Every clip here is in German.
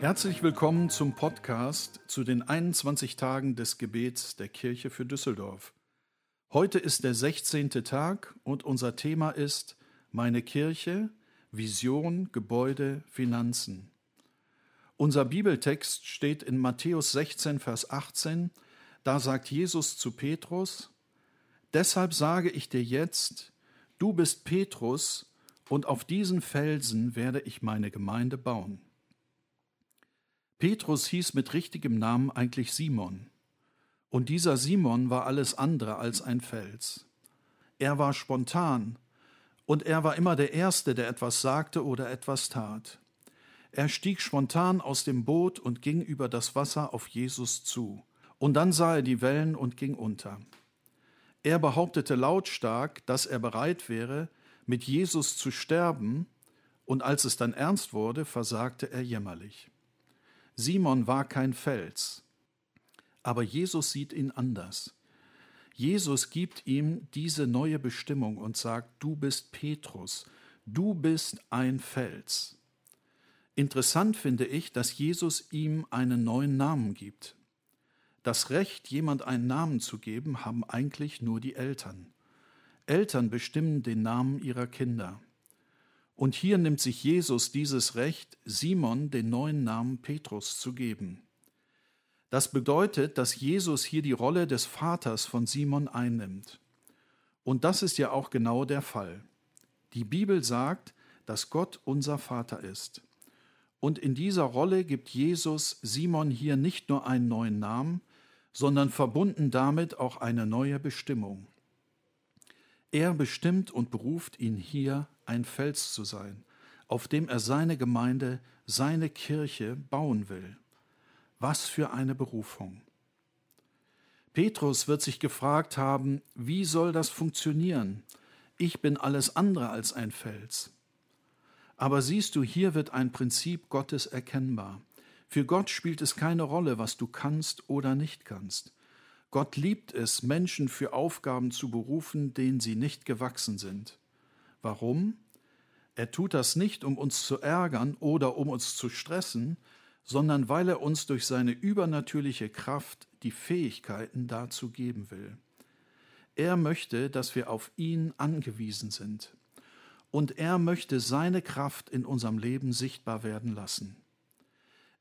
Herzlich willkommen zum Podcast zu den 21 Tagen des Gebets der Kirche für Düsseldorf. Heute ist der 16. Tag und unser Thema ist Meine Kirche, Vision, Gebäude, Finanzen. Unser Bibeltext steht in Matthäus 16, Vers 18. Da sagt Jesus zu Petrus, Deshalb sage ich dir jetzt, du bist Petrus, und auf diesen Felsen werde ich meine Gemeinde bauen. Petrus hieß mit richtigem Namen eigentlich Simon. Und dieser Simon war alles andere als ein Fels. Er war spontan und er war immer der Erste, der etwas sagte oder etwas tat. Er stieg spontan aus dem Boot und ging über das Wasser auf Jesus zu. Und dann sah er die Wellen und ging unter. Er behauptete lautstark, dass er bereit wäre, mit Jesus zu sterben, und als es dann ernst wurde, versagte er jämmerlich. Simon war kein Fels, aber Jesus sieht ihn anders. Jesus gibt ihm diese neue Bestimmung und sagt, du bist Petrus, du bist ein Fels. Interessant finde ich, dass Jesus ihm einen neuen Namen gibt. Das Recht, jemand einen Namen zu geben, haben eigentlich nur die Eltern. Eltern bestimmen den Namen ihrer Kinder. Und hier nimmt sich Jesus dieses Recht, Simon den neuen Namen Petrus zu geben. Das bedeutet, dass Jesus hier die Rolle des Vaters von Simon einnimmt. Und das ist ja auch genau der Fall. Die Bibel sagt, dass Gott unser Vater ist. Und in dieser Rolle gibt Jesus Simon hier nicht nur einen neuen Namen, sondern verbunden damit auch eine neue Bestimmung. Er bestimmt und beruft ihn hier, ein Fels zu sein, auf dem er seine Gemeinde, seine Kirche bauen will. Was für eine Berufung. Petrus wird sich gefragt haben, wie soll das funktionieren? Ich bin alles andere als ein Fels. Aber siehst du, hier wird ein Prinzip Gottes erkennbar. Für Gott spielt es keine Rolle, was du kannst oder nicht kannst. Gott liebt es, Menschen für Aufgaben zu berufen, denen sie nicht gewachsen sind. Warum? Er tut das nicht, um uns zu ärgern oder um uns zu stressen, sondern weil er uns durch seine übernatürliche Kraft die Fähigkeiten dazu geben will. Er möchte, dass wir auf ihn angewiesen sind. Und er möchte seine Kraft in unserem Leben sichtbar werden lassen.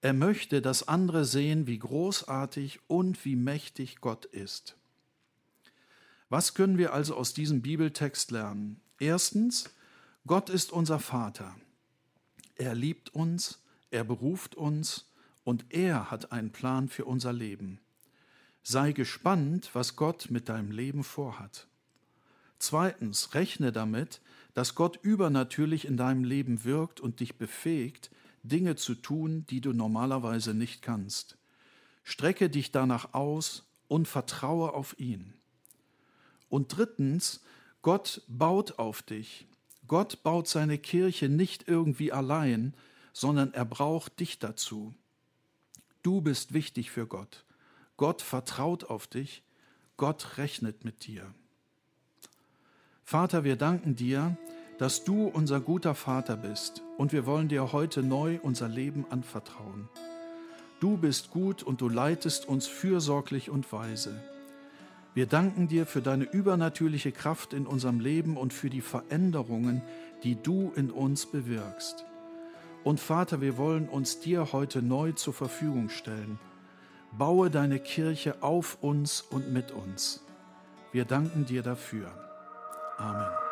Er möchte, dass andere sehen, wie großartig und wie mächtig Gott ist. Was können wir also aus diesem Bibeltext lernen? Erstens, Gott ist unser Vater. Er liebt uns, er beruft uns und er hat einen Plan für unser Leben. Sei gespannt, was Gott mit deinem Leben vorhat. Zweitens, rechne damit, dass Gott übernatürlich in deinem Leben wirkt und dich befähigt, Dinge zu tun, die du normalerweise nicht kannst. Strecke dich danach aus und vertraue auf ihn. Und drittens, Gott baut auf dich. Gott baut seine Kirche nicht irgendwie allein, sondern er braucht dich dazu. Du bist wichtig für Gott. Gott vertraut auf dich. Gott rechnet mit dir. Vater, wir danken dir, dass du unser guter Vater bist und wir wollen dir heute neu unser Leben anvertrauen. Du bist gut und du leitest uns fürsorglich und weise. Wir danken dir für deine übernatürliche Kraft in unserem Leben und für die Veränderungen, die du in uns bewirkst. Und Vater, wir wollen uns dir heute neu zur Verfügung stellen. Baue deine Kirche auf uns und mit uns. Wir danken dir dafür. Amen.